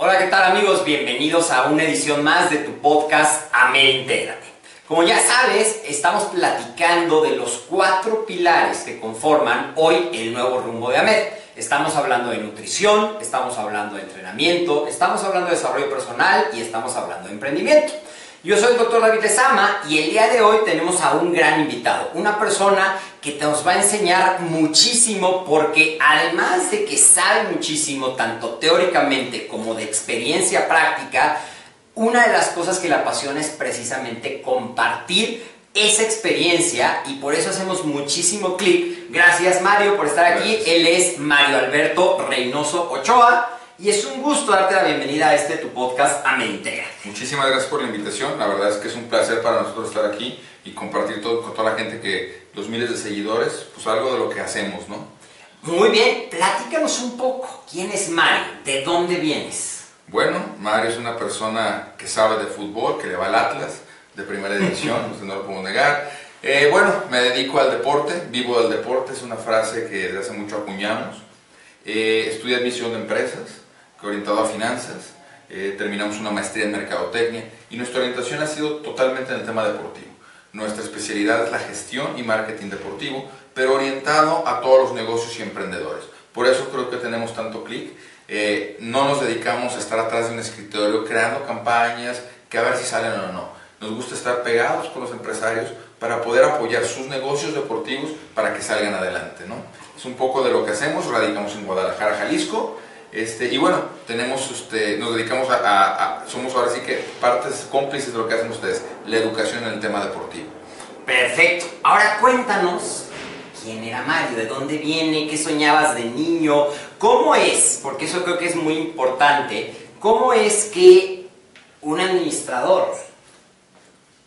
Hola, ¿qué tal amigos? Bienvenidos a una edición más de tu podcast Amed Intégrate. Como ya sabes, estamos platicando de los cuatro pilares que conforman hoy el nuevo rumbo de AMED. Estamos hablando de nutrición, estamos hablando de entrenamiento, estamos hablando de desarrollo personal y estamos hablando de emprendimiento. Yo soy el doctor David Lezama y el día de hoy tenemos a un gran invitado, una persona que nos va a enseñar muchísimo porque además de que sabe muchísimo, tanto teóricamente como de experiencia práctica, una de las cosas que le apasiona es precisamente compartir esa experiencia y por eso hacemos muchísimo clic. Gracias Mario por estar aquí. Él es Mario Alberto Reynoso Ochoa. Y es un gusto darte la bienvenida a este tu podcast a Medintegra. Muchísimas gracias por la invitación. La verdad es que es un placer para nosotros estar aquí y compartir todo con toda la gente que los miles de seguidores, pues algo de lo que hacemos, ¿no? Muy bien, platícanos un poco. ¿Quién es Mario? ¿De dónde vienes? Bueno, Mario es una persona que sabe de fútbol, que le va al Atlas de primera edición, no lo puedo negar. Eh, bueno, me dedico al deporte, vivo del deporte, es una frase que desde hace mucho acuñamos. Eh, estudié admisión de empresas, orientado a finanzas, eh, terminamos una maestría en mercadotecnia y nuestra orientación ha sido totalmente en el tema deportivo. Nuestra especialidad es la gestión y marketing deportivo, pero orientado a todos los negocios y emprendedores. Por eso creo que tenemos tanto clic. Eh, no nos dedicamos a estar atrás de un escritorio creando campañas que a ver si salen o no. Nos gusta estar pegados con los empresarios para poder apoyar sus negocios deportivos para que salgan adelante. ¿no? Es un poco de lo que hacemos. Radicamos en Guadalajara, Jalisco este, y bueno, tenemos, este, nos dedicamos a, somos ahora sí que partes cómplices de lo que hacen ustedes, la educación en el tema deportivo. Perfecto. Ahora cuéntanos quién era Mario, de dónde viene, qué soñabas de niño, cómo es, porque eso creo que es muy importante, cómo es que un administrador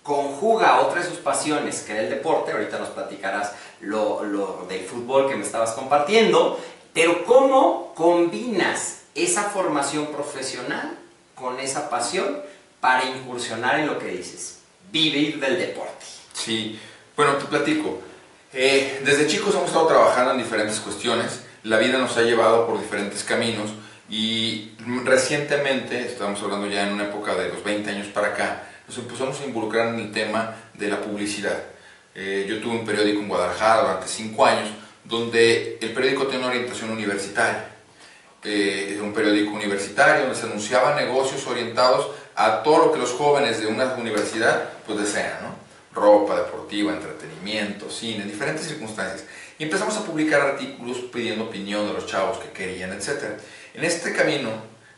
conjuga otra de sus pasiones, que era el deporte, ahorita nos platicarás lo, lo del fútbol que me estabas compartiendo, pero ¿cómo combinas esa formación profesional con esa pasión para incursionar en lo que dices? Vivir del deporte. Sí, bueno, te platico. Eh, desde chicos hemos estado trabajando en diferentes cuestiones. La vida nos ha llevado por diferentes caminos y recientemente, estamos hablando ya en una época de los 20 años para acá, nos empezamos a involucrar en el tema de la publicidad. Eh, yo tuve un periódico en Guadalajara durante 5 años donde el periódico tiene una orientación universitaria. Eh, un periódico universitario donde se anunciaban negocios orientados a todo lo que los jóvenes de una universidad pues desean, ¿no? ropa deportiva, entretenimiento, cine, diferentes circunstancias. Y empezamos a publicar artículos pidiendo opinión de los chavos que querían, etc. En este camino,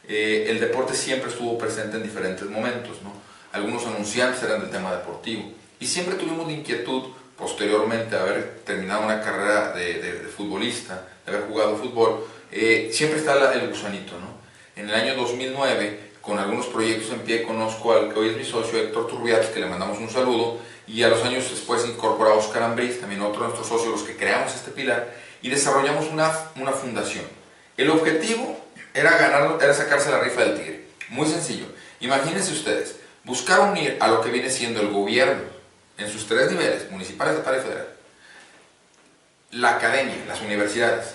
eh, el deporte siempre estuvo presente en diferentes momentos. ¿no? Algunos anunciantes eran del tema deportivo. Y siempre tuvimos la inquietud posteriormente haber terminado una carrera de, futbolista, de haber jugado fútbol, eh, siempre está el gusanito. ¿no? En el año 2009 con algunos proyectos en pie. Conozco al que hoy es mi socio, Héctor Turbiates, que le mandamos un saludo, y a los años después incorporó a Oscar Ambriz, también otro de nuestros socios, los que creamos este pilar, y desarrollamos una, una fundación. El objetivo era, ganar, era sacarse la rifa del tigre. Muy sencillo. Imagínense ustedes, buscar unir a lo que viene siendo el gobierno en sus tres niveles, municipal, estatal y federal, la academia, las universidades,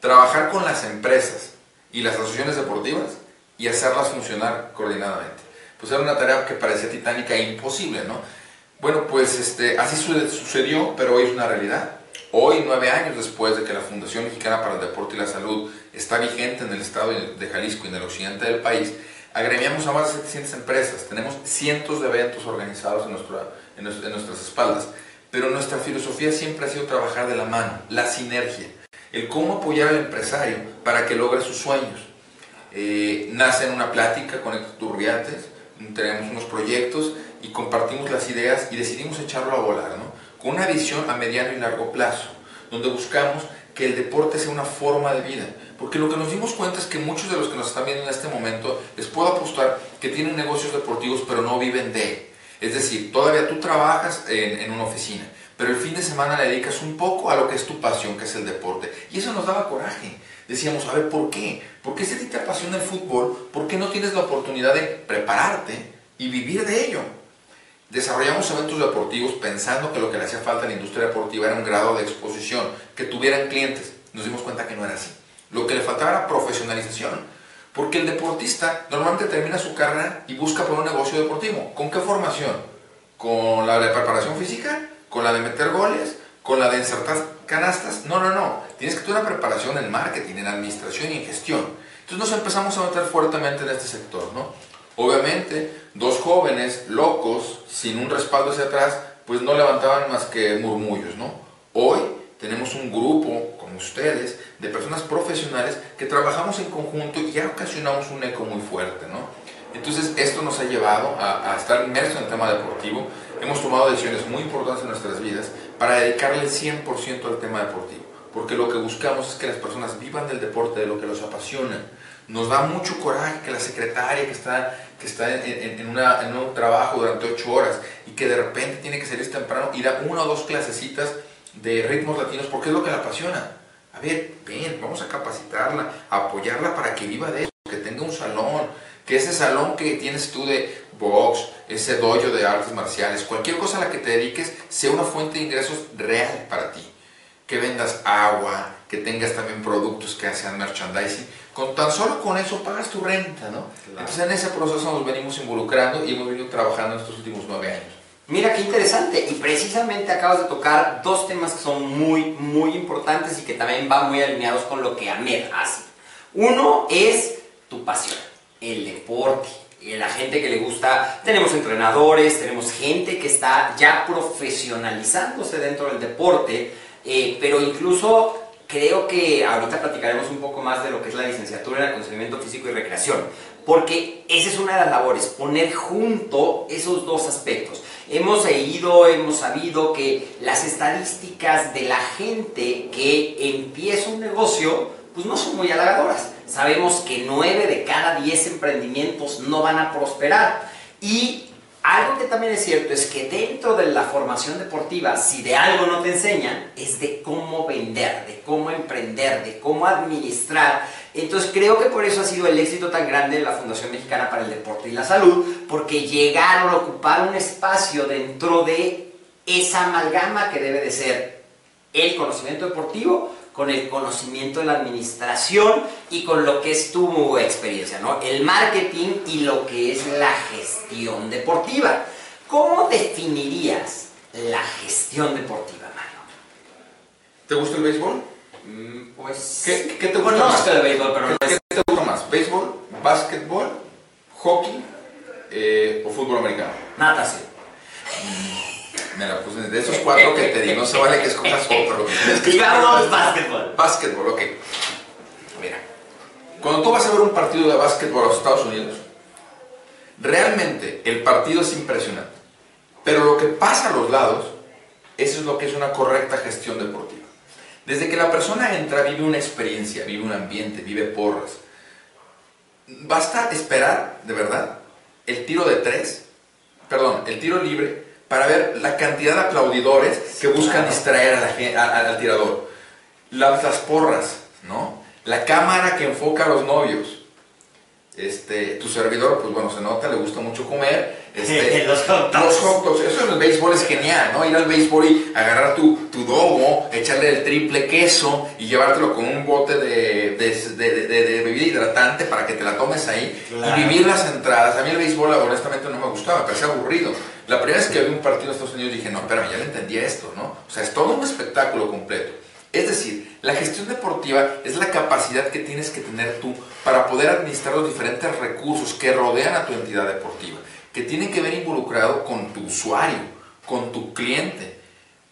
trabajar con las empresas y las asociaciones deportivas y hacerlas funcionar coordinadamente. Pues era una tarea que parecía titánica e imposible, ¿no? Bueno, pues este, así sucedió, pero hoy es una realidad. Hoy, nueve años después de que la Fundación Mexicana para el Deporte y la Salud está vigente en el estado de Jalisco y en el occidente del país, agremiamos a más de 700 empresas, tenemos cientos de eventos organizados en, en, nuestras espaldas, pero nuestra filosofía siempre ha sido trabajar de la mano, la sinergia, el cómo apoyar al empresario para que logre sus sueños. Eh, nace en una plática con Héctor Turbiates, tenemos unos proyectos y compartimos las ideas y decidimos echarlo a volar, ¿no? con una visión a mediano y largo plazo, donde buscamos que el deporte sea una forma de vida. Porque lo que nos dimos cuenta es que muchos de los que nos están viendo en este momento, les puedo apostar que tienen negocios deportivos pero no viven de. Es decir, todavía tú trabajas en, una oficina, pero el fin de semana le dedicas un poco a lo que es tu pasión, que es el deporte. Y eso nos daba coraje. Decíamos, a ver, ¿por qué? ¿Por qué si te apasiona el fútbol? ¿Por qué no tienes la oportunidad de prepararte y vivir de ello? Desarrollamos eventos deportivos pensando que lo que le hacía falta a la industria deportiva era un grado de exposición, que tuvieran clientes. Nos dimos cuenta que no era así. Lo que le faltaba era profesionalización. Porque el deportista normalmente termina su carrera y busca por un negocio deportivo. ¿Con qué formación? ¿Con la de preparación física? ¿Con la de meter goles? ¿Con la de insertar canastas? No, no, no. Tienes que tener una preparación en marketing, en administración y en gestión. Entonces nos empezamos a meter fuertemente en este sector, ¿no? Obviamente, dos jóvenes locos, sin un respaldo hacia atrás, pues no levantaban más que murmullos, ¿no? Hoy tenemos un grupo, como ustedes, de personas profesionales que trabajamos en conjunto y ya ocasionamos un eco muy fuerte, ¿no? Entonces, esto nos ha llevado a, a estar inmersos en el tema deportivo. Hemos tomado decisiones muy importantes en nuestras vidas para dedicarle el 100% al tema deportivo, porque lo que buscamos es que las personas vivan del deporte, de lo que los apasiona nos da mucho coraje que la secretaria que está, que está en, en, un trabajo durante ocho horas y que de repente tiene que salir temprano y da una o dos clasecitas de ritmos latinos porque es lo que la apasiona. A ver, ven, vamos a capacitarla, a apoyarla para que viva de eso, que tenga un salón, que ese salón que tienes tú de box, ese dojo de artes marciales, cualquier cosa a la que te dediques sea una fuente de ingresos real para ti. Que vendas agua, que tengas también productos que hacen merchandising con tan solo con eso pagas tu renta, ¿no? Entonces en ese proceso nos venimos involucrando y hemos venido trabajando en estos últimos nueve años. Mira qué interesante y precisamente acabas de tocar dos temas que son muy, muy importantes y que también van muy alineados con lo que AMED hace. Uno es tu pasión, el deporte, y la gente que le gusta, tenemos entrenadores, tenemos gente que está ya profesionalizándose dentro del deporte, eh, pero incluso creo que ahorita platicaremos un poco más de lo que es la licenciatura en acondicionamiento físico y recreación, porque esa es una de las labores, poner junto esos dos aspectos. Hemos leído, hemos sabido que las estadísticas de la gente que empieza un negocio, pues no son muy halagadoras. Sabemos que 9 de cada 10 emprendimientos no van a prosperar. Y algo que también es cierto es que dentro de la formación deportiva, si de algo no te enseñan, es de cómo vender, de cómo emprender, de cómo administrar. Entonces creo que por eso ha sido el éxito tan grande de la Fundación Mexicana para el Deporte y la Salud, porque llegaron a ocupar un espacio dentro de esa amalgama que debe de ser el conocimiento deportivo con el conocimiento de la administración y con lo que es tu experiencia, ¿no? El marketing y lo que es la gestión deportiva. ¿Cómo definirías la gestión deportiva, Mano? ¿Te gusta el béisbol? Mm, pues... ¿Qué, qué te gusta más? el béisbol, pero ¿Qué, te gusta más? ¿Béisbol, básquetbol, hockey eh, o fútbol americano? Natación. Mira, pues de esos cuatro que te di, no se vale que escojas otro. Digamos básquetbol. Básquetbol, ok. Mira, cuando tú vas a ver un partido de básquetbol a los Estados Unidos, realmente el partido es impresionante. Pero lo que pasa a los lados, eso es lo que es una correcta gestión deportiva. Desde que la persona entra, vive una experiencia, vive un ambiente, vive porras. basta esperar, de verdad, el tiro de tres, perdón, el tiro libre, para ver la cantidad de aplaudidores que buscan distraer a la gen- a- a- al tirador. Las, las porras, ¿no? La cámara que enfoca a los novios. Este, tu servidor, pues bueno, se nota, le gusta mucho comer. Este, Los hot dogs. los hot dogs, eso en el béisbol es genial, ¿no? Ir al béisbol y agarrar tu, tu dogo, echarle el triple queso y llevártelo con un bote de, de, de- bebida hidratante para que te la tomes ahí Claro. y vivir las entradas. A mí el béisbol honestamente no me gustaba, me parecía aburrido. La primera vez que vi un partido de Estados Unidos dije, no, espérame, ya le entendí esto, ¿no? O sea, es todo un espectáculo completo. Es decir, la gestión deportiva es la capacidad que tienes que tener tú para poder administrar los diferentes recursos que rodean a tu entidad deportiva, que tienen que ver involucrado con tu usuario, con tu cliente,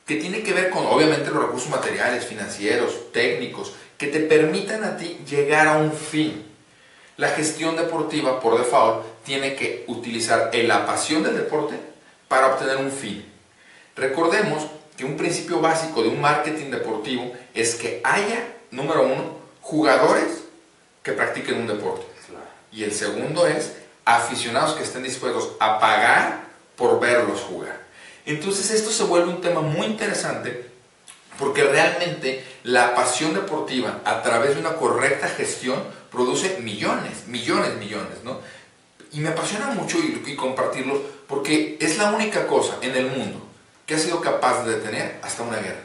que tiene que ver con obviamente los recursos materiales, financieros, técnicos, que te permitan a ti llegar a un fin. La gestión deportiva, por default, tiene que utilizar la pasión del deporte para obtener un fin. Recordemos que un principio básico de un marketing deportivo es que haya, número uno, jugadores que practiquen un deporte. Y el segundo es aficionados que estén dispuestos a pagar por verlos jugar. Entonces esto se vuelve un tema muy interesante porque realmente la pasión deportiva a través de una correcta gestión produce millones, millones, millones, ¿no? Y me apasiona mucho y, y compartirlo porque es la única cosa en el mundo que ha sido capaz de detener hasta una guerra.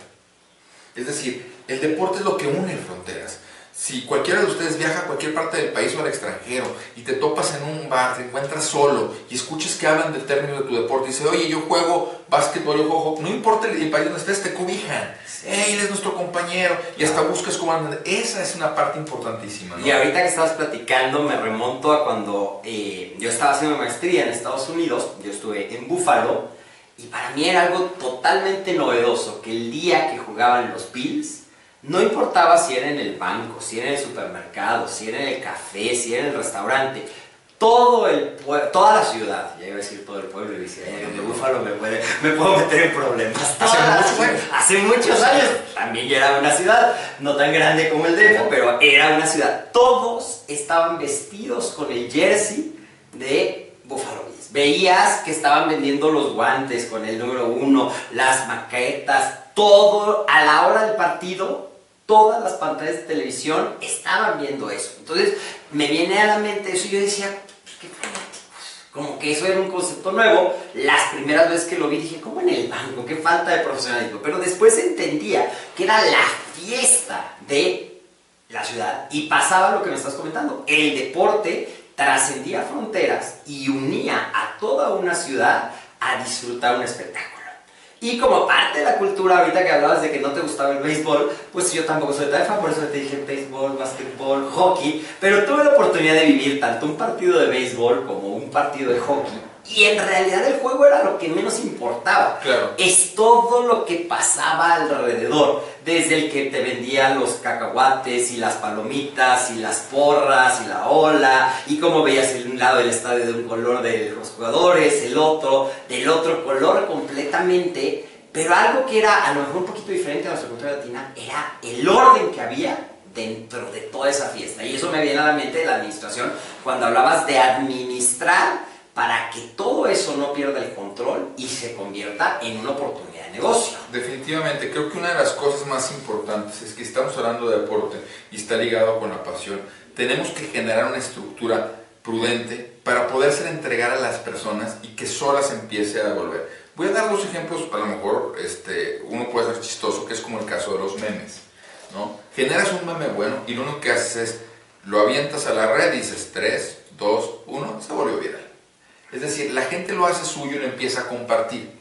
Es decir, el deporte es lo que une fronteras. Si cualquiera de ustedes viaja a cualquier parte del país o al extranjero y te topas en un bar, te encuentras solo y escuchas que hablan del término de tu deporte y dice, oye, yo juego básquetbol, yo juego, no importa el, el país donde estés, te cobijan. Hey, él es nuestro compañero y hasta buscas cómo andan. Esa es una parte importantísima. ¿no? Y ahorita que estabas platicando, me remonto a cuando eh, yo estaba haciendo maestría en Estados Unidos, yo estuve en Buffalo, y para mí era algo totalmente novedoso que el día que jugaban los Bills, no importaba si era en el banco, si era en el supermercado, si era en el café, si era en el restaurante, todo el toda la ciudad, ya iba a decir todo el pueblo y decía, "Ay, de Búfalo me, puede- me puedo meter en problemas. Hace muchos años. Hace muchos años. También era una ciudad, no tan grande como el DF, pero era una ciudad. Todos estaban vestidos con el jersey de Buffalo Bills. Veías que estaban vendiendo los guantes con el número uno, las maquetas, todo a la hora del partido. Todas las pantallas de televisión estaban viendo eso. Entonces me viene a la mente eso y yo decía, pues, qué. Como que eso era un concepto nuevo. Las primeras veces que lo vi dije, ¿cómo en el banco? Qué falta de profesionalismo. Pero después entendía que era la fiesta de la ciudad y pasaba lo que me estás comentando. El deporte trascendía fronteras y unía a toda una ciudad a disfrutar un espectáculo. Y como parte de la cultura, ahorita que hablabas de que no te gustaba el béisbol, pues yo tampoco soy tan por eso te dije béisbol, básquetbol, hockey, pero tuve la oportunidad de vivir tanto un partido de béisbol como un partido de hockey. Y en realidad el juego era lo que menos importaba. Claro. Es todo lo que pasaba alrededor. Desde el que te vendía los cacahuates y las palomitas y las porras y la ola y cómo veías el un lado del estadio de un color de los jugadores, el otro del otro color completamente. Pero algo que era a lo mejor un poquito diferente a nuestra cultura latina era el orden que había dentro de toda esa fiesta. Y eso me viene a la mente de la administración cuando hablabas de administrar para que todo eso no pierda el control y se convierta en una oportunidad de negocio. Definitivamente, creo que una de las cosas más importantes es que estamos hablando de deporte y está ligado con la pasión. Tenemos que generar una estructura prudente para poderse entregar a las personas y que solas empiece a devolver. Voy a dar dos ejemplos, a lo mejor este, uno puede ser chistoso, que es como el caso de los memes. ¿no? Generas un meme bueno y lo único que haces es lo avientas a la red y dices 3, 2, 1, se volvió viral. Es decir, la gente lo hace suyo y lo empieza a compartir.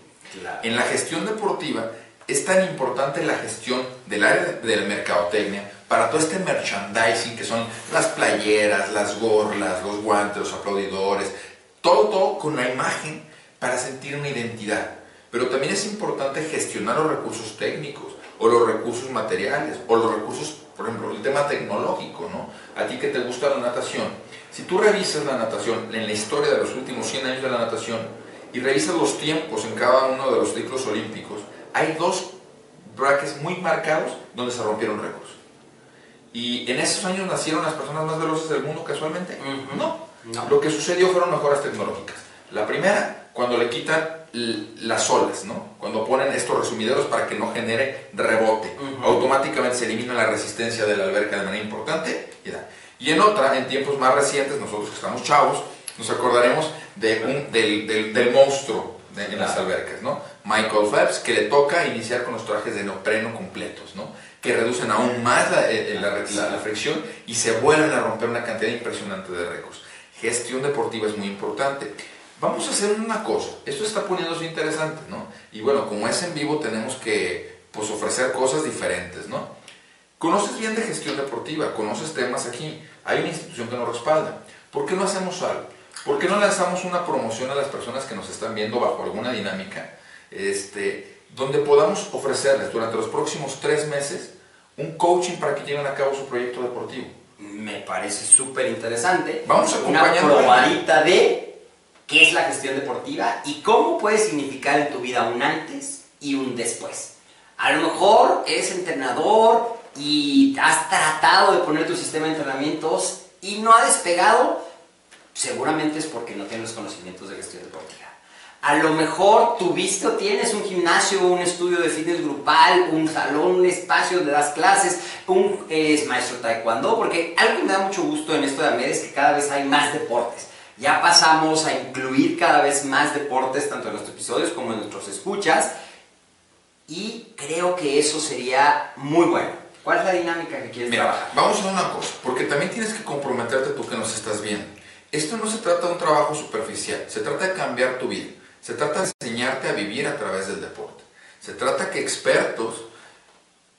En la gestión deportiva es tan importante la gestión del área de, de la mercadotecnia para todo este merchandising que son las playeras, las gorlas, los guantes, los aplaudidores, todo, todo con la imagen para sentir una identidad. Pero también es importante gestionar los recursos técnicos o los recursos materiales o los recursos, por ejemplo, el tema tecnológico, ¿no? A ti que te gusta la natación, si tú revisas la natación en la historia de los últimos 100 años de la natación y revisas los tiempos en cada uno de los ciclos olímpicos, hay dos brackets muy marcados donde se rompieron récords. ¿Y en esos años nacieron las personas más veloces del mundo casualmente? No. No. Lo que sucedió fueron mejoras tecnológicas. La primera, cuando le quitan las olas, ¿no? Cuando ponen estos resumideros para que no genere rebote. Automáticamente se elimina la resistencia de la alberca de manera importante. Y, da. y en otra, en tiempos más recientes, nosotros que estamos chavos, nos acordaremos de un- del, del- del monstruo de- en las albercas, ¿no? Michael Phelps, que le toca iniciar con los trajes de neopreno completos, ¿no? Que reducen aún más la, eh, la- la- la fricción y se vuelven a romper una cantidad impresionante de récords. Gestión deportiva es muy importante. Vamos a hacer una cosa, esto está poniéndose interesante, ¿no? Y bueno, como es en vivo, tenemos que pues, ofrecer cosas diferentes, ¿no? Conoces bien de gestión deportiva, conoces temas aquí, hay una institución que nos respalda. ¿Por qué no hacemos algo? ¿Por qué no lanzamos una promoción a las personas que nos están viendo bajo alguna dinámica, este, donde podamos ofrecerles durante los próximos tres meses un coaching para que lleven a cabo su proyecto deportivo? Me parece súper interesante. Vamos Una a- probadita de qué es la gestión deportiva y cómo puede significar en tu vida un antes y un después. A lo mejor eres entrenador y has tratado de poner tu sistema de entrenamientos y no ha despegado, seguramente es porque no tienes conocimientos de gestión deportiva. A lo mejor tuviste o tienes un gimnasio, un estudio de fitness grupal, un salón, un espacio donde das clases, un maestro taekwondo, porque algo que me da mucho gusto en esto de AMED es que cada vez hay más deportes. Ya pasamos a incluir cada vez más deportes, tanto en nuestros episodios como en nuestros escuchas, y creo que eso sería muy bueno. ¿Cuál es la dinámica que quieres Mira, trabajar? vamos a una cosa, porque también tienes que comprometerte tú que nos estás viendo. Esto no se trata de un trabajo superficial, se trata de cambiar tu vida, se trata de enseñarte a vivir a través del deporte. Se trata que expertos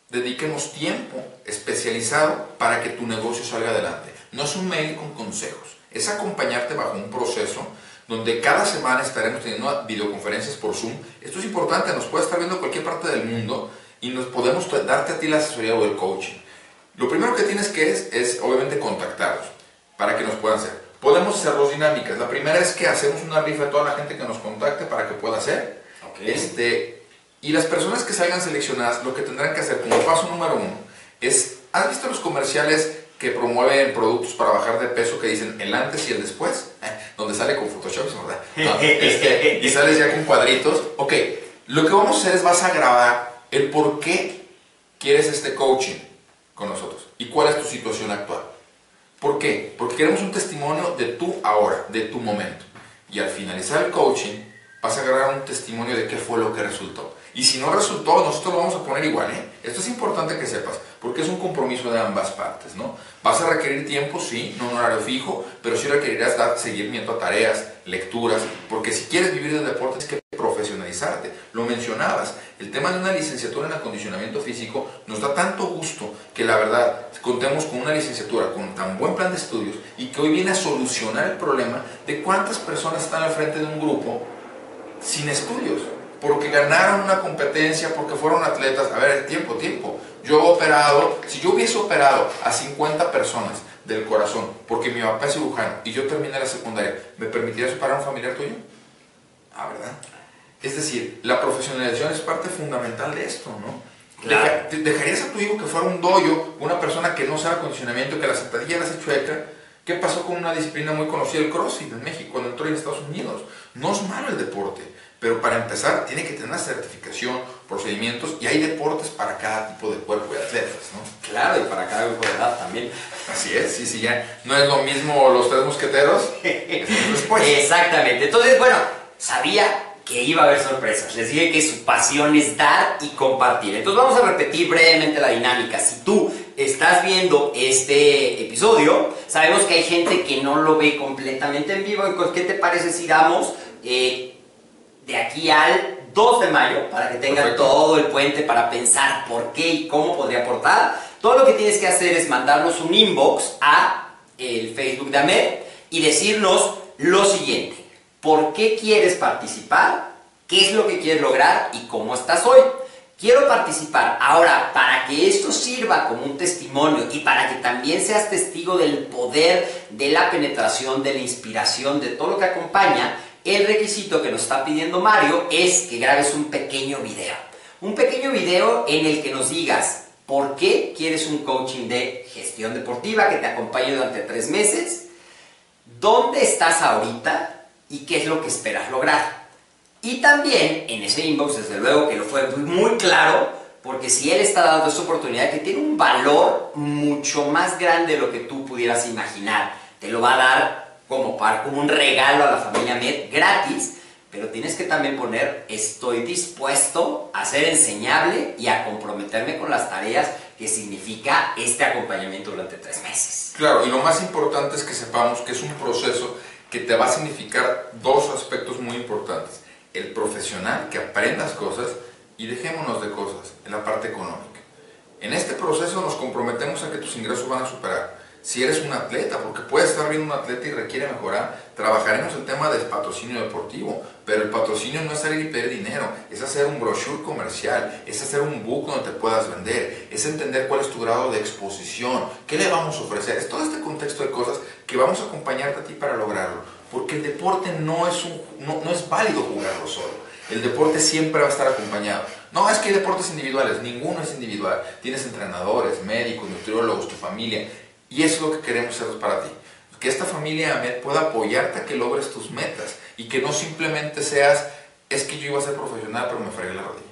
dediquemos tiempo especializado para que tu negocio salga adelante. No es un mail con consejos, es acompañarte bajo un proceso donde cada semana estaremos teniendo videoconferencias por Zoom. Esto es importante, nos puede estar viendo cualquier parte del mundo y nos podemos darte a ti la asesoría o el coaching. Lo primero que tienes que es, es obviamente contactarlos para que nos puedan hacer. Podemos hacer dos dinámicas. La primera es que hacemos una rifa a toda la gente que nos contacte para que pueda hacer. Este, y las personas que salgan seleccionadas, lo que tendrán que hacer como paso número uno es, ¿has visto los comerciales que promueven productos para bajar de peso que dicen el antes y el después? Eh, donde sale con Photoshop, ¿verdad? No, este, y sales ya con cuadritos. Ok, lo que vamos a hacer es vas a grabar el por qué quieres este coaching con nosotros y cuál es tu situación actual. ¿Por qué? Porque queremos un testimonio de tu ahora, de tu momento. Y al finalizar el coaching, vas a agarrar un testimonio de qué fue lo que resultó. Y si no resultó, nosotros lo vamos a poner igual, ¿eh? Esto es importante que sepas, porque es un compromiso de ambas partes, ¿no? Vas a requerir tiempo, sí, no un horario fijo, pero sí requerirás dar seguimiento a tareas, lecturas, porque si quieres vivir del deporte tienes que profesionalizarte. Lo mencionabas, el tema de una licenciatura en acondicionamiento físico nos da tanto gusto que la verdad contemos con una licenciatura con tan buen plan de estudios y que hoy viene a solucionar el problema de cuántas personas están al frente de un grupo sin estudios, porque ganaron una competencia, porque fueron atletas. A ver, tiempo, tiempo. Yo he operado, si yo hubiese operado a 50 personas del corazón, porque mi papá es cirujano y yo terminé la secundaria, ¿me permitirías operar a un familiar tuyo? Ah, ¿verdad? Es decir, la profesionalización es parte fundamental de esto, ¿no? Claro. ¿Dejarías a tu hijo que fuera un doyo, una persona que no sabe acondicionamiento, que la sentadilla la hace chueca? ¿Qué pasó con una disciplina muy conocida, el CrossFit en México, cuando entró en Estados Unidos? No es malo el deporte, pero para empezar tiene que tener una certificación, procedimientos, y hay deportes para cada tipo de cuerpo de atletas, ¿no? Claro, y para cada grupo de edad también. Así es, sí, sí, ya. No es lo mismo los tres mosqueteros. es después. Exactamente. Entonces, bueno, sabía que iba a haber sorpresas. Les dije que su pasión es dar y compartir. Entonces vamos a repetir brevemente la dinámica. Si tú estás viendo este episodio, sabemos que hay gente que no lo ve completamente en vivo. Entonces, ¿qué te parece si damos eh, de aquí al 2 de mayo para que tengan Perfecto. todo el puente para pensar por qué y cómo podría aportar? Todo lo que tienes que hacer es mandarnos un inbox a el Facebook de Amed y decirnos lo siguiente. ¿Por qué quieres participar? ¿Qué es lo que quieres lograr? ¿Y cómo estás hoy? Quiero participar. Ahora, para que esto sirva como un testimonio y para que también seas testigo del poder de la penetración, de la inspiración, de todo lo que acompaña, el requisito que nos está pidiendo Mario es que grabes un pequeño video. Un pequeño video en el que nos digas ¿Por qué quieres un coaching de gestión deportiva que te acompañe durante tres meses? ¿Dónde estás ahorita y qué es lo que esperas lograr? Y también en ese inbox, desde luego que lo fue muy claro, porque si él está dando esa oportunidad que tiene un valor mucho más grande de lo que tú pudieras imaginar, te lo va a dar como, par, como un regalo a la familia Med gratis, pero tienes que también poner estoy dispuesto a ser enseñable y a comprometerme con las tareas que significa este acompañamiento durante tres meses. Claro, y lo más importante es que sepamos que es un proceso que te va a significar dos aspectos muy importantes. El profesional, que aprendas cosas, y dejémonos de cosas en la parte económica. En este proceso nos comprometemos a que tus ingresos van a superar si eres un atleta, porque puedes estar bien un atleta y requiere mejorar, trabajaremos el tema del patrocinio deportivo, pero el patrocinio no es salir y pedir dinero, es hacer un brochure comercial, es hacer un book donde te puedas vender, es entender cuál es tu grado de exposición, qué le vamos a ofrecer, es todo este contexto de cosas que vamos a acompañarte a ti para lograrlo, porque el deporte no es, un, no, no es válido jugarlo solo. El deporte siempre va a estar acompañado. No, es que hay deportes individuales, ninguno es individual. Tienes entrenadores, médicos, nutriólogos, tu familia. Y eso es lo que queremos hacer para ti. Que esta familia AMED pueda apoyarte a que logres tus metas y que no simplemente seas, es que yo iba a ser profesional pero me fregué la rodilla.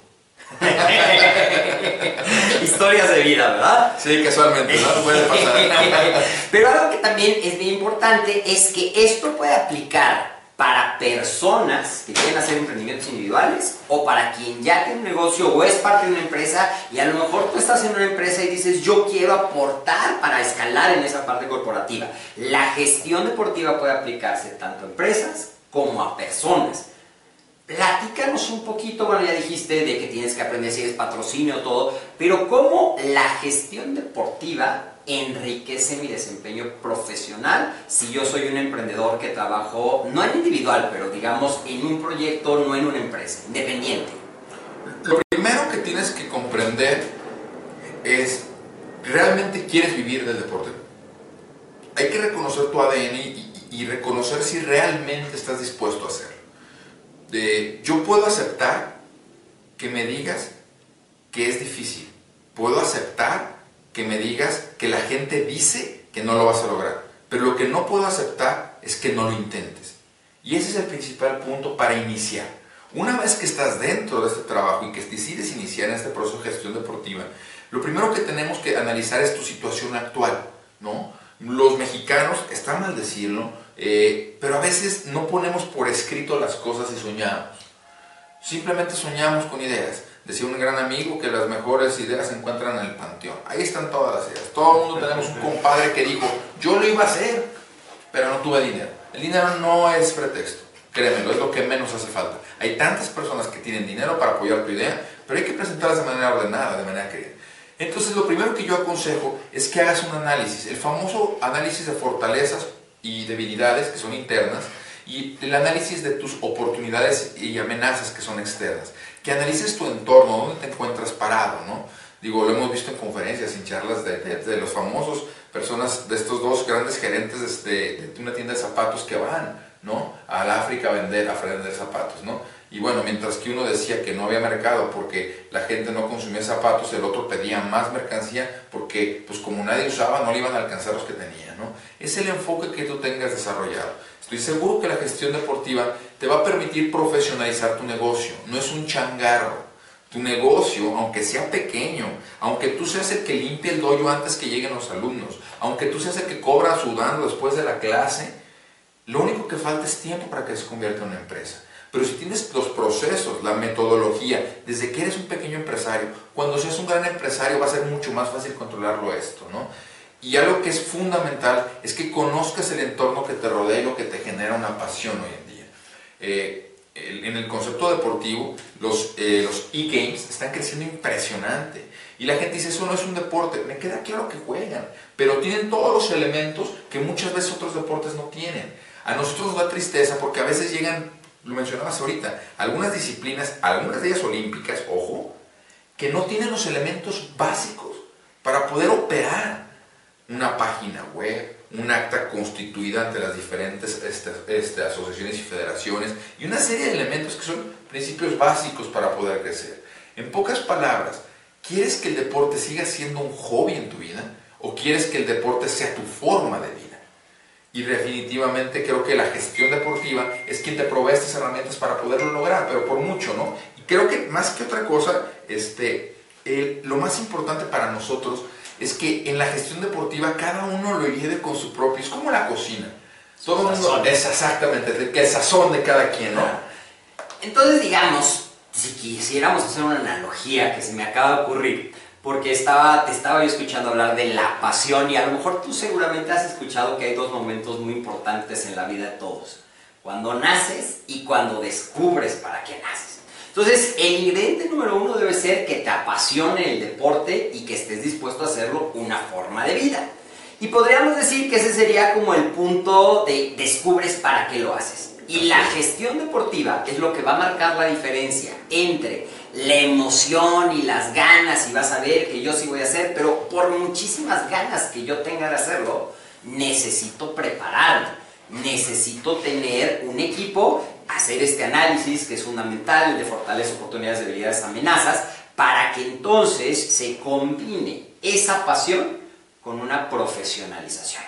Historias de vida, ¿verdad? Sí, casualmente, ¿no? Puede pasar. Pero algo que también es bien importante es que esto puede aplicar para personas que quieren hacer emprendimientos individuales o para quien ya tiene un negocio o es parte de una empresa y a lo mejor tú estás en una empresa y dices yo quiero aportar para escalar en esa parte corporativa. La gestión deportiva puede aplicarse tanto a empresas como a personas. Platícanos un poquito, bueno ya dijiste de que tienes que aprender si es patrocinio todo, pero cómo la gestión deportiva enriquece mi desempeño profesional si yo soy un emprendedor que trabajo, no en individual, pero digamos en un proyecto, no en una empresa, independiente. Lo primero que tienes que comprender es, ¿realmente quieres vivir del deporte? Hay que reconocer tu ADN y, reconocer si realmente estás dispuesto a hacerlo. Yo puedo aceptar que me digas que es difícil. Puedo aceptar que me digas que la gente dice que no lo vas a lograr. Pero lo que no puedo aceptar es que no lo intentes. Y ese es el principal punto para iniciar. Una vez que estás dentro de este trabajo y que decides iniciar en este proceso de gestión deportiva, lo primero que tenemos que analizar es tu situación actual, ¿no? Los mexicanos, está mal decirlo, eh, pero a veces no ponemos por escrito las cosas y soñamos. Simplemente soñamos con ideas. Decía un gran amigo que las mejores ideas se encuentran en el panteón. Ahí están todas las ideas. Todo el mundo tenemos un compadre que dijo, yo lo iba a hacer, pero no tuve dinero. El dinero no es pretexto. Créemelo, es lo que menos hace falta. Hay tantas personas que tienen dinero para apoyar tu idea, pero hay que presentarlas de manera ordenada, de manera querida. Entonces, lo primero que yo aconsejo es que hagas un análisis, el famoso análisis de fortalezas y debilidades que son internas y el análisis de tus oportunidades y amenazas que son externas que analices tu entorno, dónde te encuentras parado, ¿no? Digo, lo hemos visto en conferencias, en charlas de, de, los famosos personas, de estos dos grandes gerentes de, de, una tienda de zapatos que van, ¿no? Al África a vender, a vender zapatos, ¿no? Y bueno, mientras que uno decía que no había mercado porque la gente no consumía zapatos, el otro pedía más mercancía porque, pues como nadie usaba, no le iban a alcanzar los que tenía, ¿no? Es el enfoque que tú tengas desarrollado. Estoy seguro que la gestión deportiva te va a permitir profesionalizar tu negocio. No es un changarro. Tu negocio, aunque sea pequeño, aunque tú seas el que limpie el dojo antes que lleguen los alumnos, aunque tú seas el que cobra sudando después de la clase, lo único que falta es tiempo para que se convierta en una empresa. Pero si tienes los procesos, la metodología, desde que eres un pequeño empresario, cuando seas un gran empresario va a ser mucho más fácil controlarlo esto, ¿no? Y algo que es fundamental es que conozcas el entorno que te rodea y lo que te genera una pasión hoy. Eh, en el concepto deportivo, los eh, los e-games están creciendo impresionante. Y la gente dice, eso no es un deporte. Me queda claro que juegan, pero tienen todos los elementos que muchas veces otros deportes no tienen. A nosotros nos da tristeza porque a veces llegan, lo mencionabas ahorita, algunas disciplinas, algunas de ellas olímpicas, ojo, que no tienen los elementos básicos para poder operar una página web, un acta constituida ante las diferentes este, este, asociaciones y federaciones y una serie de elementos que son principios básicos para poder crecer. En pocas palabras, ¿quieres que el deporte siga siendo un hobby en tu vida o quieres que el deporte sea tu forma de vida? Y definitivamente creo que la gestión deportiva es quien te provee estas herramientas para poderlo lograr, pero por mucho, ¿no? Y creo que más que otra cosa, este, lo más importante para nosotros es que en la gestión deportiva cada uno lo lleve con su propio, es como la cocina. Todo el mundo es exactamente, el sazón de cada quien, ¿no? Entonces, digamos, si quisiéramos hacer una analogía que se me acaba de ocurrir, porque estaba, te estaba yo escuchando hablar de la pasión y a lo mejor tú seguramente has escuchado que hay dos momentos muy importantes en la vida de todos. Cuando naces y cuando descubres para qué naces. Entonces, el ingrediente número uno debe ser que te apasione el deporte y que estés dispuesto a hacerlo una forma de vida. Y podríamos decir que ese sería como el punto de descubres para qué lo haces. Y la gestión deportiva es lo que va a marcar la diferencia entre la emoción y las ganas y vas a ver que yo sí voy a hacer, pero por muchísimas ganas que yo tenga de hacerlo, necesito prepararme, necesito tener un equipo, hacer este análisis que es fundamental de fortalezas, oportunidades, debilidades, amenazas, para que entonces se combine esa pasión con una profesionalización.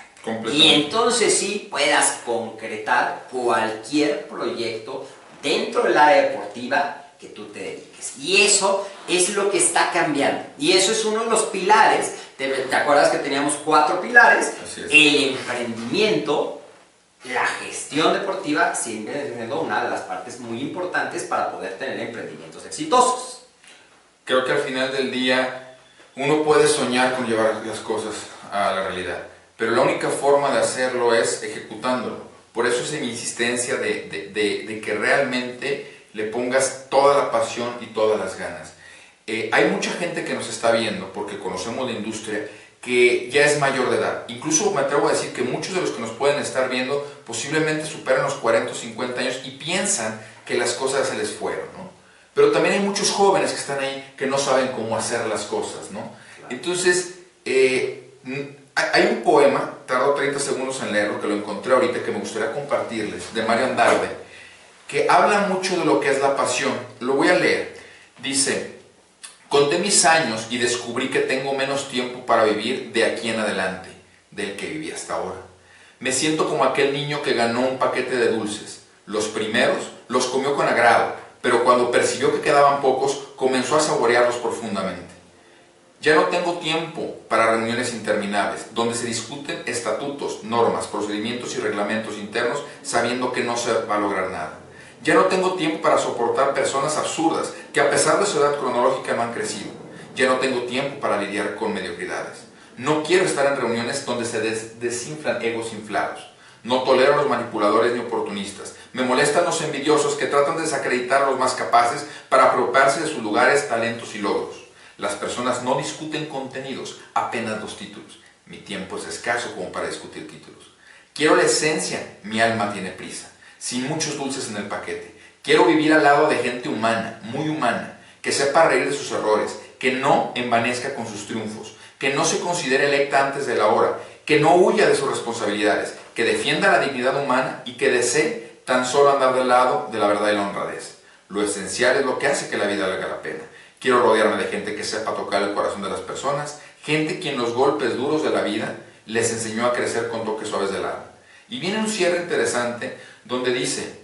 Y entonces sí puedas concretar cualquier proyecto dentro del área deportiva que tú te dediques. Y eso es lo que está cambiando. Y eso es uno de los pilares. ¿Te, acuerdas que teníamos cuatro pilares? El emprendimiento, la gestión deportiva, siempre siendo una de las partes muy importantes para poder tener emprendimientos exitosos. Creo que al final del día uno puede soñar con llevar las cosas a la realidad, pero la única forma de hacerlo es ejecutándolo. Por eso es mi insistencia de, que realmente le pongas toda la pasión y todas las ganas. Eh, hay mucha gente que nos está viendo, porque conocemos la industria, que ya es mayor de edad. Incluso me atrevo a decir que muchos de los que nos pueden estar viendo posiblemente superan los 40 o 50 años y piensan que las cosas se les fueron, ¿no? Pero también hay muchos jóvenes que están ahí que no saben cómo hacer las cosas, ¿no? Entonces, eh, hay un poema, tardo 30 segundos en leerlo, que lo encontré ahorita, que me gustaría compartirles, de Mario Andarde, que habla mucho de lo que es la pasión. Lo voy a leer. Dice, conté mis años y descubrí que tengo menos tiempo para vivir de aquí en adelante del que viví hasta ahora. Me siento como aquel niño que ganó un paquete de dulces. Los primeros los comió con agrado, pero cuando percibió que quedaban pocos, comenzó a saborearlos profundamente. Ya no tengo tiempo para reuniones interminables, donde se discuten estatutos, normas, procedimientos y reglamentos internos, sabiendo que no se va a lograr nada. Ya no tengo tiempo para soportar personas absurdas que a pesar de su edad cronológica no han crecido. Ya no tengo tiempo para lidiar con mediocridades. No quiero estar en reuniones donde se desinflan egos inflados. No tolero a los manipuladores ni oportunistas. Me molestan los envidiosos que tratan de desacreditar a los más capaces para apropiarse de sus lugares, talentos y logros. Las personas no discuten contenidos, apenas los títulos. Mi tiempo es escaso como para discutir títulos. Quiero la esencia, mi alma tiene prisa sin muchos dulces en el paquete. Quiero vivir al lado de gente humana, muy humana, que sepa reír de sus errores, que no envanezca con sus triunfos, que no se considere electa antes de la hora, que no huya de sus responsabilidades, que defienda la dignidad humana y que desee tan solo andar del lado de la verdad y la honradez. Lo esencial es lo que hace que la vida valga la pena. Quiero rodearme de gente que sepa tocar el corazón de las personas, gente quien los golpes duros de la vida les enseñó a crecer con toques suaves del alma. Y viene un cierre interesante donde dice,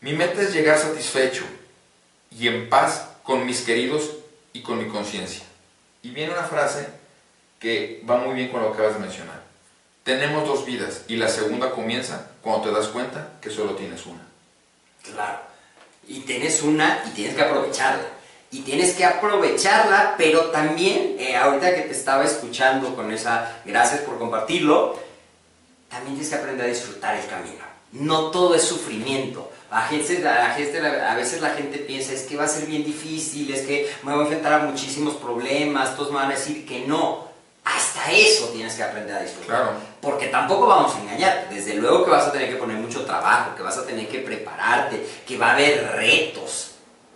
mi meta es llegar satisfecho y en paz con mis queridos y con mi conciencia. Y viene una frase que va muy bien con lo que acabas de mencionar. Tenemos dos vidas y la segunda comienza cuando te das cuenta que solo tienes una. Claro. Y tienes una y tienes que aprovecharla. Y tienes que aprovecharla, pero también, eh, ahorita que te estaba escuchando con esa, gracias por compartirlo, también tienes que aprender a disfrutar el camino. No todo es sufrimiento. A veces, a, veces la gente piensa, es que va a ser bien difícil, es que me voy a enfrentar a muchísimos problemas, todos me van a decir que no. Hasta eso tienes que aprender a disfrutar. Porque tampoco vamos a engañar. Desde luego que vas a tener que poner mucho trabajo, que vas a tener que prepararte, que va a haber retos.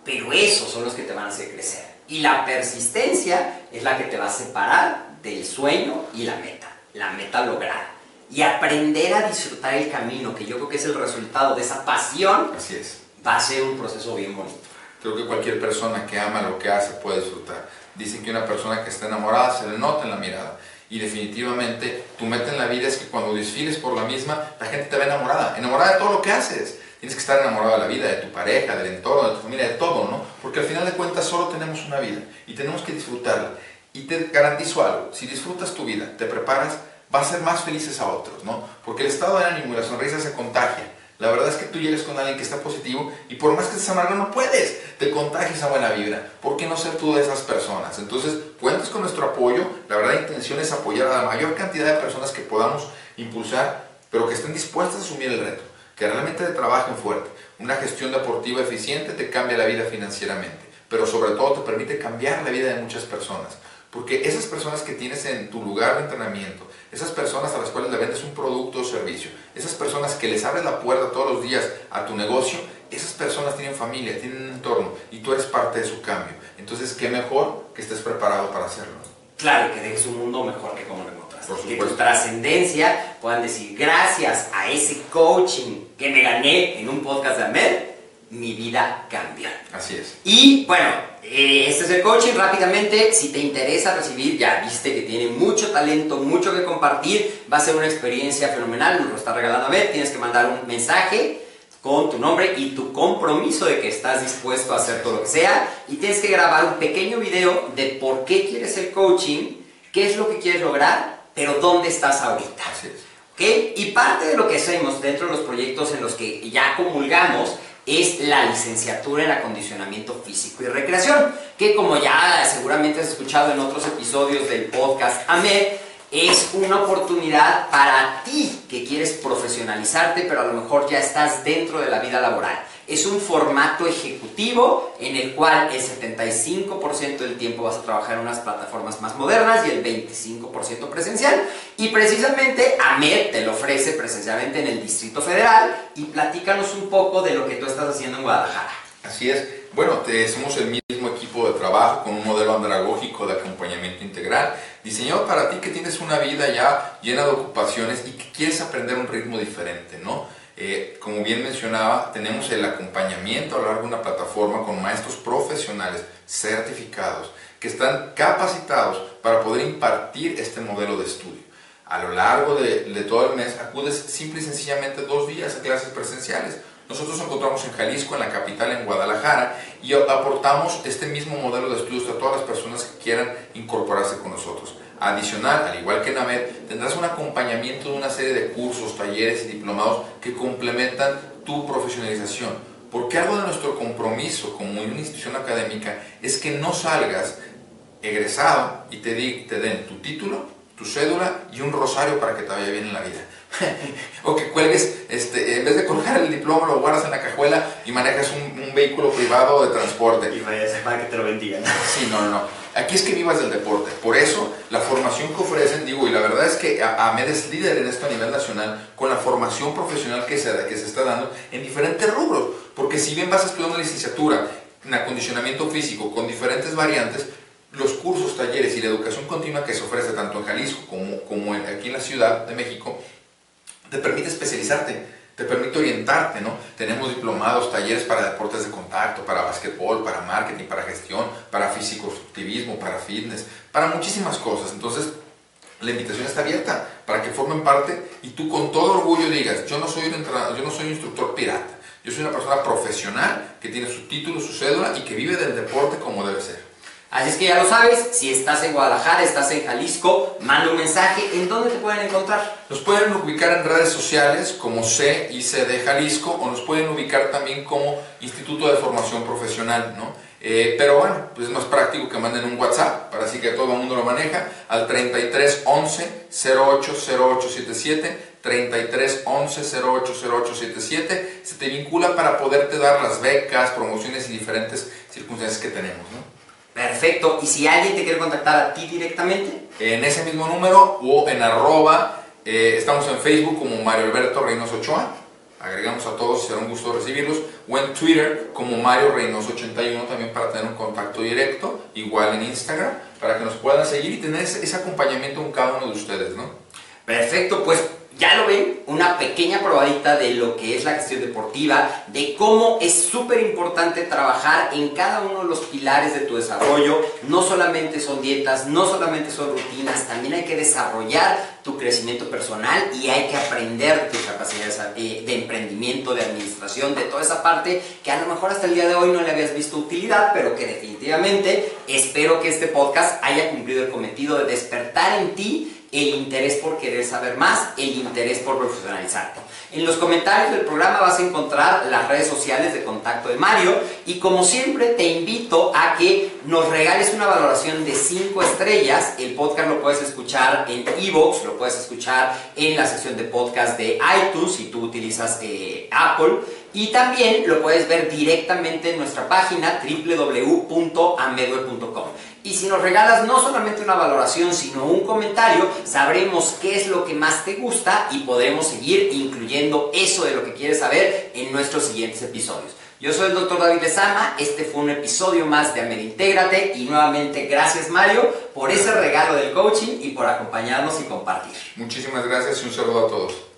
Pero esos son los que te van a hacer crecer. Y la persistencia es la que te va a separar del sueño y la meta. La meta lograda y aprender a disfrutar el camino, que yo creo que es el resultado de esa pasión, Así es. va a ser un proceso bien bonito. Creo que cualquier persona que ama lo que hace puede disfrutar. Dicen que una persona que está enamorada se le nota en la mirada. Y definitivamente tu meta en la vida es que cuando desfiles por la misma, la gente te ve enamorada. Enamorada de todo lo que haces. Tienes que estar enamorado de la vida, de tu pareja, del entorno, de tu familia, de todo, ¿no? Porque al final de cuentas solo tenemos una vida y tenemos que disfrutarla. Y te garantizo algo, si disfrutas tu vida, te preparas, vas a ser más felices a otros, ¿no? Porque el estado de ánimo y la sonrisa se contagia. La verdad es que tú llegues con alguien que está positivo y por más que estés amargo no puedes, te contagias esa buena vibra. ¿Por qué no ser tú de esas personas? Entonces, cuentas con nuestro apoyo. La verdad, la intención es apoyar a la mayor cantidad de personas que podamos impulsar, pero que estén dispuestas a asumir el reto, que realmente trabajen fuerte. Una gestión deportiva eficiente te cambia la vida financieramente, pero sobre todo te permite cambiar la vida de muchas personas. Porque esas personas que tienes en tu lugar de entrenamiento, esas personas a las cuales le vendes un producto o servicio, esas personas que les abres la puerta todos los días a tu negocio, esas personas tienen familia, tienen un entorno y tú eres parte de su cambio. Entonces, qué mejor que estés preparado para hacerlo. Claro, que dejes un mundo mejor que como lo encontraste. Que tu trascendencia puedan decir, gracias a ese coaching que me gané en un podcast de Ahmed, mi vida cambió. Así es. Y bueno, eh, este es el coaching. Rápidamente, si te interesa recibir, ya viste que tiene mucho talento, mucho que compartir, va a ser una experiencia fenomenal. Nos lo está regalando a ver. Tienes que mandar un mensaje con tu nombre y tu compromiso de que estás dispuesto a hacer todo lo que sea. Y tienes que grabar un pequeño video de por qué quieres el coaching, qué es lo que quieres lograr, pero dónde estás ahorita. ¿Ok? Y parte de lo que hacemos dentro de los proyectos en los que ya comulgamos es la licenciatura en acondicionamiento físico y recreación, que como ya seguramente has escuchado en otros episodios del podcast AMED, es una oportunidad para ti que quieres profesionalizarte, pero a lo mejor ya estás dentro de la vida laboral. Es un formato ejecutivo en el cual el 75% del tiempo vas a trabajar en unas plataformas más modernas y el 25% presencial. Y precisamente AMED te lo ofrece presencialmente en el Distrito Federal y platícanos un poco de lo que tú estás haciendo en Guadalajara. Así es. Bueno, te, somos el mismo equipo de trabajo con un modelo andragógico de acompañamiento integral, diseñado para ti que tienes una vida ya llena de ocupaciones y que quieres aprender un ritmo diferente, ¿no? Eh, como bien mencionaba, tenemos el acompañamiento a lo largo de una plataforma con maestros profesionales certificados que están capacitados para poder impartir este modelo de estudio. A lo largo de, de todo el mes acudes simple y sencillamente dos días a clases presenciales. Nosotros nos encontramos en Jalisco, en la capital, en Guadalajara, y aportamos este mismo modelo de estudios a todas las personas que quieran incorporarse con nosotros. Adicional, al igual que en AMED, tendrás un acompañamiento de una serie de cursos, talleres y diplomados que complementan tu profesionalización. Porque algo de nuestro compromiso como una institución académica es que no salgas egresado y te, di- te den tu título, tu cédula y un rosario para que te vaya bien en la vida. o que cuelgues, este, en vez de colgar el diploma, lo guardas en la cajuela y manejas un, un vehículo privado de transporte. para que te lo bendigan. Sí, no, no, no. Aquí es que vivas del deporte. Por eso, la formación que ofrecen, digo, y la verdad es que AMED es líder en esto a nivel nacional con la formación profesional que se, que se está dando en diferentes rubros. Porque si bien vas a estudiar una licenciatura en acondicionamiento físico con diferentes variantes, los cursos, talleres y la educación continua que se ofrece tanto en Jalisco como, como aquí en la Ciudad de México te permite especializarte, te permite orientarte, ¿no? Tenemos diplomados, talleres para deportes de contacto, para básquetbol, para marketing, para gestión, para físico-constructivismo, para fitness, para muchísimas cosas. Entonces, la invitación está abierta para que formen parte y tú con todo orgullo digas, yo no soy un entrenador, yo no soy un instructor pirata, yo soy una persona profesional que tiene su título, su cédula y que vive del deporte como debe ser. Así es que ya lo sabes, si estás en Guadalajara, estás en Jalisco, manda un mensaje. ¿En dónde te pueden encontrar? Nos pueden ubicar en redes sociales como CIC de Jalisco o nos pueden ubicar también como Instituto de Formación Profesional, ¿no? Eh, pero bueno, pues es más práctico que manden un WhatsApp, para así que todo el mundo lo maneja, al 33 11 08 0877, 33 11 08 0877, se te vincula para poderte dar las becas, promociones y diferentes circunstancias que tenemos, ¿no? Perfecto. Y si alguien te quiere contactar a ti directamente, en ese mismo número o en arroba, eh, estamos en Facebook como Mario Alberto Reynoso Ochoa, agregamos a todos, será un gusto recibirlos, o en Twitter como Mario Reynoso 81 también para tener un contacto directo, igual en Instagram, para que nos puedan seguir y tener ese, ese acompañamiento con cada uno de ustedes, ¿no? perfecto. Pues ya lo ven, una pequeña probadita de lo que es la gestión deportiva, de cómo es súper importante trabajar en cada uno de los pilares de tu desarrollo. No solamente son dietas, no solamente son rutinas, también hay que desarrollar tu crecimiento personal y hay que aprender tus capacidades eh, de emprendimiento, de administración, de toda esa parte que a lo mejor hasta el día de hoy no le habías visto utilidad, pero que definitivamente espero que este podcast haya cumplido el cometido de despertar en ti el interés por querer saber más, el interés por profesionalizarte. En los comentarios del programa vas a encontrar las redes sociales de contacto de Mario y como siempre te invito a que nos regales una valoración de 5 estrellas. El podcast lo puedes escuchar en Evox, lo puedes escuchar en la sección de podcast de iTunes si tú utilizas eh, Apple y también lo puedes ver directamente en nuestra página www.amedweb.com. Y si nos regalas no solamente una valoración, sino un comentario, sabremos qué es lo que más te gusta y podremos seguir incluyendo eso de lo que quieres saber en nuestros siguientes episodios. Yo soy el doctor David Lezama, este fue un episodio más de Amed Intégrate y nuevamente gracias Mario por ese regalo del coaching y por acompañarnos y compartir. Muchísimas gracias y un saludo a todos.